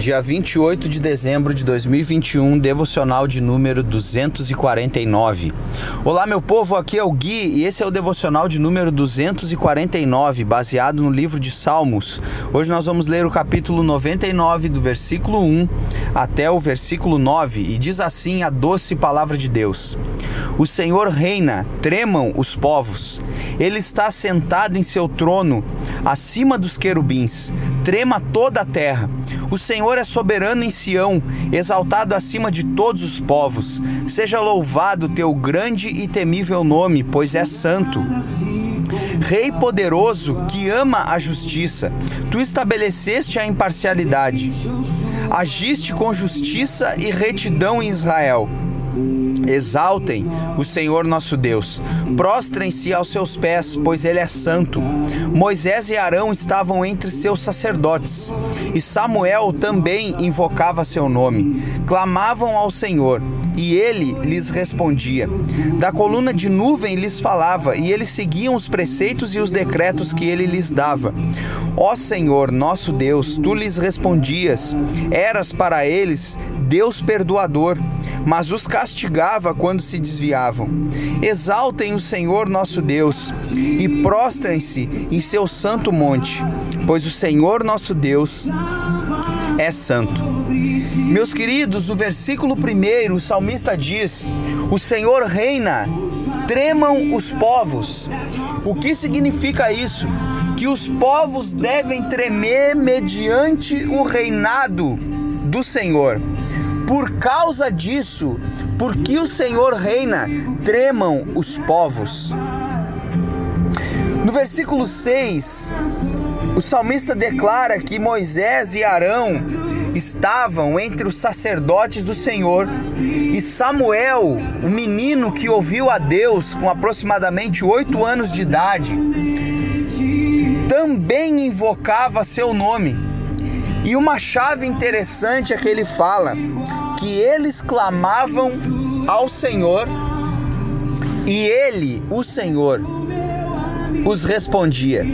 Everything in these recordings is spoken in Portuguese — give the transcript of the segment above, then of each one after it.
Dia 28 de dezembro de 2021, devocional de número 249. Olá, meu povo, aqui é o Gui e esse é o devocional de número 249, baseado no livro de Salmos. Hoje nós vamos ler o capítulo 99, do versículo 1 até o versículo 9, e diz assim a doce palavra de Deus: O Senhor reina, tremam os povos. Ele está sentado em seu trono, acima dos querubins. Trema toda a terra. O Senhor é soberano em Sião, exaltado acima de todos os povos. Seja louvado teu grande e temível nome, pois é santo. Rei poderoso que ama a justiça, tu estabeleceste a imparcialidade. Agiste com justiça e retidão em Israel. Exaltem o Senhor nosso Deus, prostrem-se aos seus pés, pois ele é santo. Moisés e Arão estavam entre seus sacerdotes, e Samuel também invocava seu nome. Clamavam ao Senhor, e ele lhes respondia. Da coluna de nuvem lhes falava, e eles seguiam os preceitos e os decretos que ele lhes dava. Ó Senhor, nosso Deus, tu lhes respondias, eras para eles Deus perdoador mas os castigava quando se desviavam. Exaltem o Senhor nosso Deus e prostrem-se em seu santo monte, pois o Senhor nosso Deus é santo. Meus queridos, no versículo 1, o salmista diz: O Senhor reina, tremam os povos. O que significa isso? Que os povos devem tremer mediante o reinado do Senhor. Por causa disso, porque o Senhor reina, tremam os povos. No versículo 6, o salmista declara que Moisés e Arão estavam entre os sacerdotes do Senhor e Samuel, o menino que ouviu a Deus com aproximadamente oito anos de idade, também invocava seu nome. E uma chave interessante é que ele fala que eles clamavam ao Senhor e ele, o Senhor, os respondia.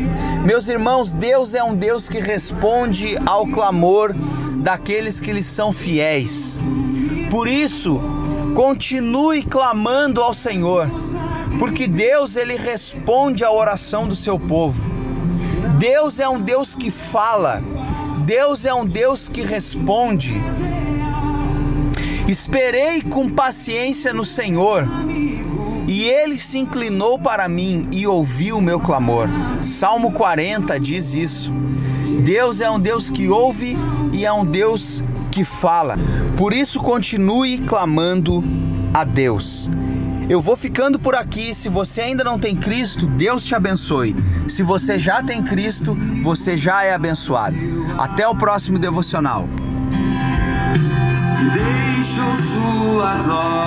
Meus irmãos, Deus é um Deus que responde ao clamor daqueles que lhe são fiéis. Por isso, continue clamando ao Senhor, porque Deus ele responde à oração do seu povo. Deus é um Deus que fala. Deus é um Deus que responde. Esperei com paciência no Senhor, e ele se inclinou para mim e ouviu o meu clamor. Salmo 40 diz isso. Deus é um Deus que ouve e é um Deus que fala. Por isso continue clamando a Deus. Eu vou ficando por aqui. Se você ainda não tem Cristo, Deus te abençoe. Se você já tem Cristo, você já é abençoado. Até o próximo devocional sua glória.